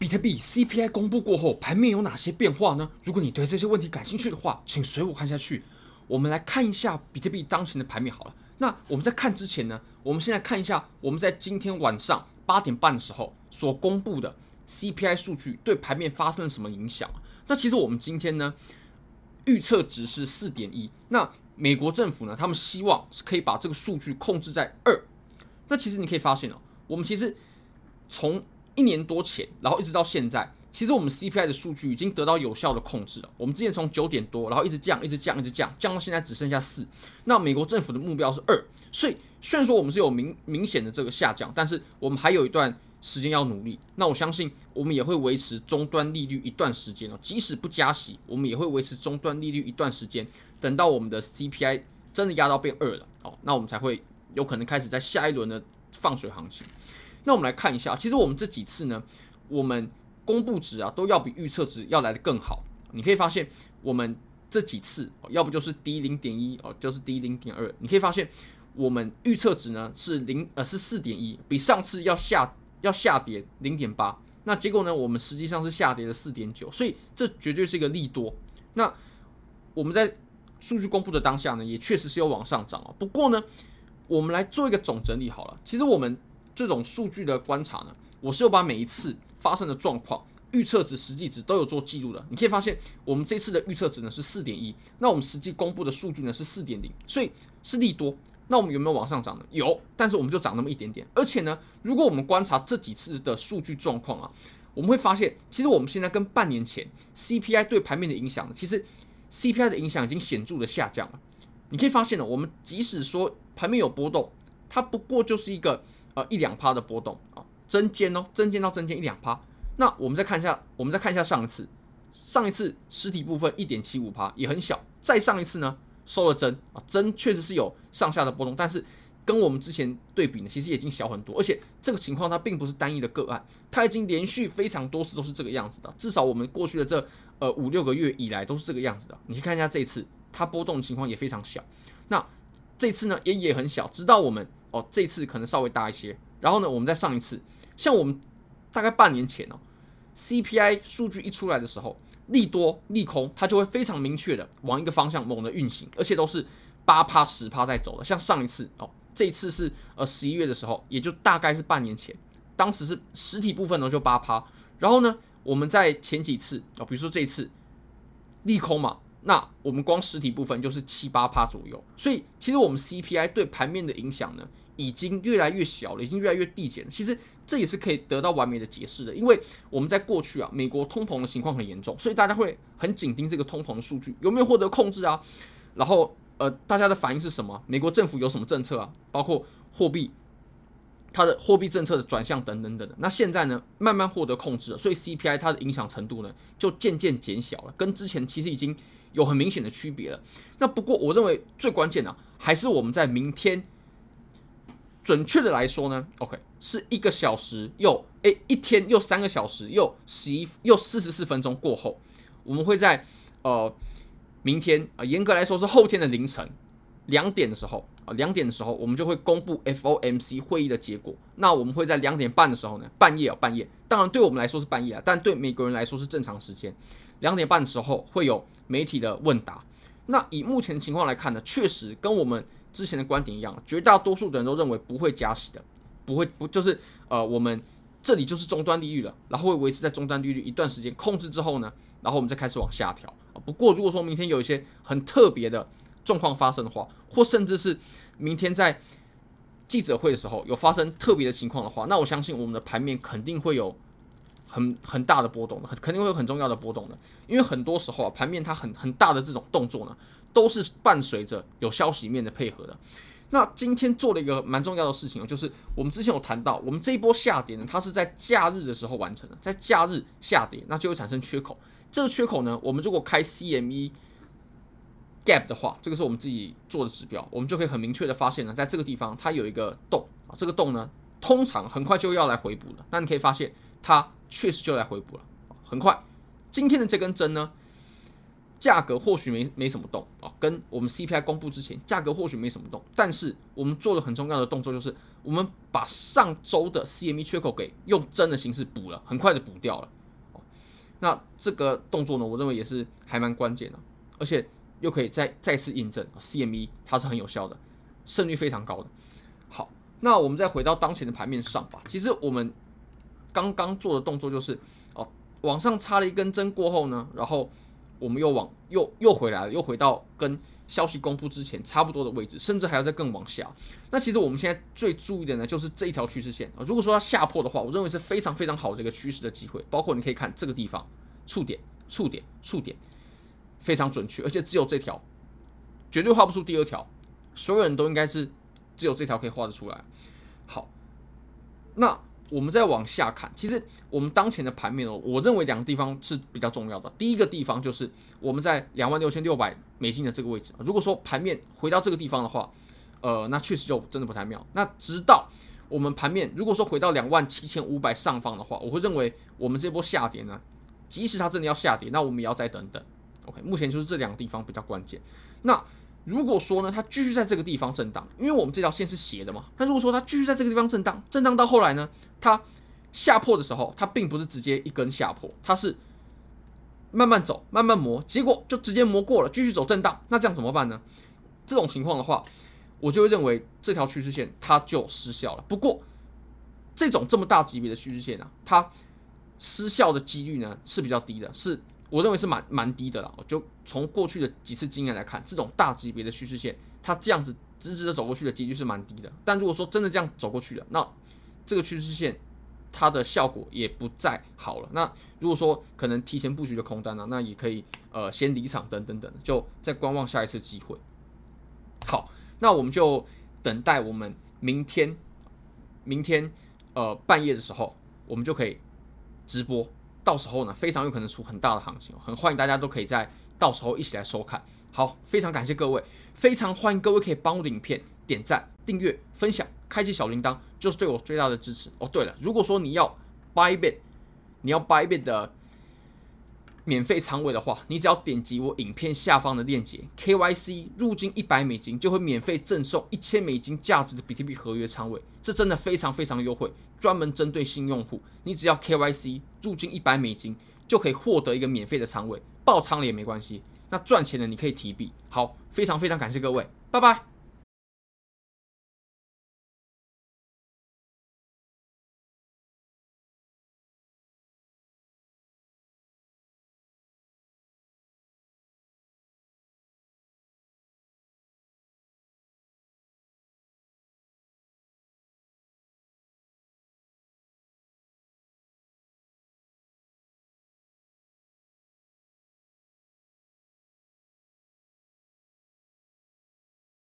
比特币 CPI 公布过后，盘面有哪些变化呢？如果你对这些问题感兴趣的话，请随我看下去。我们来看一下比特币当前的盘面好了。那我们在看之前呢，我们现在看一下我们在今天晚上八点半的时候所公布的 CPI 数据对盘面发生了什么影响？那其实我们今天呢预测值是四点一。那美国政府呢，他们希望是可以把这个数据控制在二。那其实你可以发现哦，我们其实从一年多前，然后一直到现在，其实我们 CPI 的数据已经得到有效的控制了。我们之前从九点多，然后一直降，一直降，一直降，降到现在只剩下四。那美国政府的目标是二，所以虽然说我们是有明明显的这个下降，但是我们还有一段时间要努力。那我相信我们也会维持终端利率一段时间哦，即使不加息，我们也会维持终端利率一段时间。等到我们的 CPI 真的压到变二了哦，那我们才会有可能开始在下一轮的放水行情。那我们来看一下，其实我们这几次呢，我们公布值啊，都要比预测值要来的更好。你可以发现，我们这几次要不就是低零点一哦，就是低零点二。你可以发现，我们预测值呢是零呃是四点一，比上次要下要下跌零点八。那结果呢，我们实际上是下跌了四点九，所以这绝对是一个利多。那我们在数据公布的当下呢，也确实是有往上涨哦。不过呢，我们来做一个总整理好了。其实我们这种数据的观察呢，我是有把每一次发生的状况、预测值、实际值都有做记录的。你可以发现，我们这次的预测值呢是四点一，那我们实际公布的数据呢是四点零，所以是利多。那我们有没有往上涨呢？有，但是我们就涨那么一点点。而且呢，如果我们观察这几次的数据状况啊，我们会发现，其实我们现在跟半年前 CPI 对盘面的影响，其实 CPI 的影响已经显著的下降了。你可以发现呢，我们即使说盘面有波动，它不过就是一个。一两趴的波动啊，针尖哦，针尖到针尖一两趴。那我们再看一下，我们再看一下上一次，上一次实体部分一点七五趴也很小。再上一次呢，收了针啊，针确实是有上下的波动，但是跟我们之前对比呢，其实已经小很多。而且这个情况它并不是单一的个案，它已经连续非常多次都是这个样子的。至少我们过去的这呃五六个月以来都是这个样子的。你看一下这一次，它波动情况也非常小。那这次呢也也很小，直到我们。哦，这次可能稍微大一些。然后呢，我们再上一次，像我们大概半年前哦，CPI 数据一出来的时候，利多利空，它就会非常明确的往一个方向猛的运行，而且都是八趴十趴在走的。像上一次哦，这次是呃十一月的时候，也就大概是半年前，当时是实体部分呢就八趴。然后呢，我们在前几次哦，比如说这一次利空嘛。那我们光实体部分就是七八趴左右，所以其实我们 CPI 对盘面的影响呢，已经越来越小了，已经越来越递减。其实这也是可以得到完美的解释的，因为我们在过去啊，美国通膨的情况很严重，所以大家会很紧盯这个通膨的数据有没有获得控制啊。然后呃，大家的反应是什么？美国政府有什么政策啊？包括货币，它的货币政策的转向等等等等。那现在呢，慢慢获得控制了，所以 CPI 它的影响程度呢，就渐渐减小了，跟之前其实已经。有很明显的区别了。那不过，我认为最关键的还是我们在明天，准确的来说呢，OK，是一个小时又诶一天又三个小时又十一又四十四分钟过后，我们会在呃明天啊，严格来说是后天的凌晨两点的时候啊，两点的时候我们就会公布 FOMC 会议的结果。那我们会在两点半的时候呢，半夜啊半夜，当然对我们来说是半夜啊，但对美国人来说是正常时间。两点半的时候会有媒体的问答。那以目前情况来看呢，确实跟我们之前的观点一样，绝大多数的人都认为不会加息的，不会不就是呃，我们这里就是终端利率了，然后会维持在终端利率一段时间控制之后呢，然后我们再开始往下调。不过如果说明天有一些很特别的状况发生的话，或甚至是明天在记者会的时候有发生特别的情况的话，那我相信我们的盘面肯定会有。很很大的波动的，肯定会有很重要的波动的，因为很多时候啊，盘面它很很大的这种动作呢，都是伴随着有消息面的配合的。那今天做了一个蛮重要的事情，就是我们之前有谈到，我们这一波下跌呢，它是在假日的时候完成的，在假日下跌，那就会产生缺口。这个缺口呢，我们如果开 CME Gap 的话，这个是我们自己做的指标，我们就可以很明确的发现呢，在这个地方它有一个洞啊，这个洞呢，通常很快就要来回补了。那你可以发现它。确实就来回补了，很快。今天的这根针呢，价格或许没没什么动啊，跟我们 CPI 公布之前，价格或许没什么动，但是我们做了很重要的动作，就是我们把上周的 CME 缺口给用针的形式补了，很快的补掉了。那这个动作呢，我认为也是还蛮关键的，而且又可以再再次印证 CME 它是很有效的，胜率非常高的。好，那我们再回到当前的盘面上吧。其实我们刚刚做的动作就是哦，往上插了一根针过后呢，然后我们又往又又回来了，又回到跟消息公布之前差不多的位置，甚至还要再更往下。那其实我们现在最注意的呢，就是这一条趋势线啊。如果说它下破的话，我认为是非常非常好的一个趋势的机会。包括你可以看这个地方触点、触点、触点，非常准确，而且只有这条，绝对画不出第二条。所有人都应该是只有这条可以画得出来。好，那。我们再往下看，其实我们当前的盘面哦，我认为两个地方是比较重要的。第一个地方就是我们在两万六千六百美金的这个位置。如果说盘面回到这个地方的话，呃，那确实就真的不太妙。那直到我们盘面如果说回到两万七千五百上方的话，我会认为我们这波下跌呢，即使它真的要下跌，那我们也要再等等。目前就是这两个地方比较关键。那如果说呢，它继续在这个地方震荡，因为我们这条线是斜的嘛。那如果说它继续在这个地方震荡，震荡到后来呢，它下破的时候，它并不是直接一根下破，它是慢慢走，慢慢磨，结果就直接磨过了，继续走震荡。那这样怎么办呢？这种情况的话，我就会认为这条趋势线它就失效了。不过，这种这么大级别的趋势线啊，它失效的几率呢是比较低的，是。我认为是蛮蛮低的了，就从过去的几次经验来看，这种大级别的趋势线，它这样子直直的走过去的几率是蛮低的。但如果说真的这样走过去了，那这个趋势线它的效果也不再好了。那如果说可能提前布局的空单呢，那也可以呃先离场等等等，就再观望下一次机会。好，那我们就等待我们明天明天呃半夜的时候，我们就可以直播。到时候呢，非常有可能出很大的行情，很欢迎大家都可以在到时候一起来收看。好，非常感谢各位，非常欢迎各位可以帮我的影片点赞、订阅、分享、开启小铃铛，就是对我最大的支持。哦，对了，如果说你要 buy bit，你要 buy bit 的免费仓位的话，你只要点击我影片下方的链接，KYC 入金一百美金就会免费赠送一千美金价值的比特币合约仓位，这真的非常非常优惠，专门针对新用户。你只要 KYC 入金一百美金就可以获得一个免费的仓位，爆仓了也没关系。那赚钱的你可以提币。好，非常非常感谢各位，拜拜。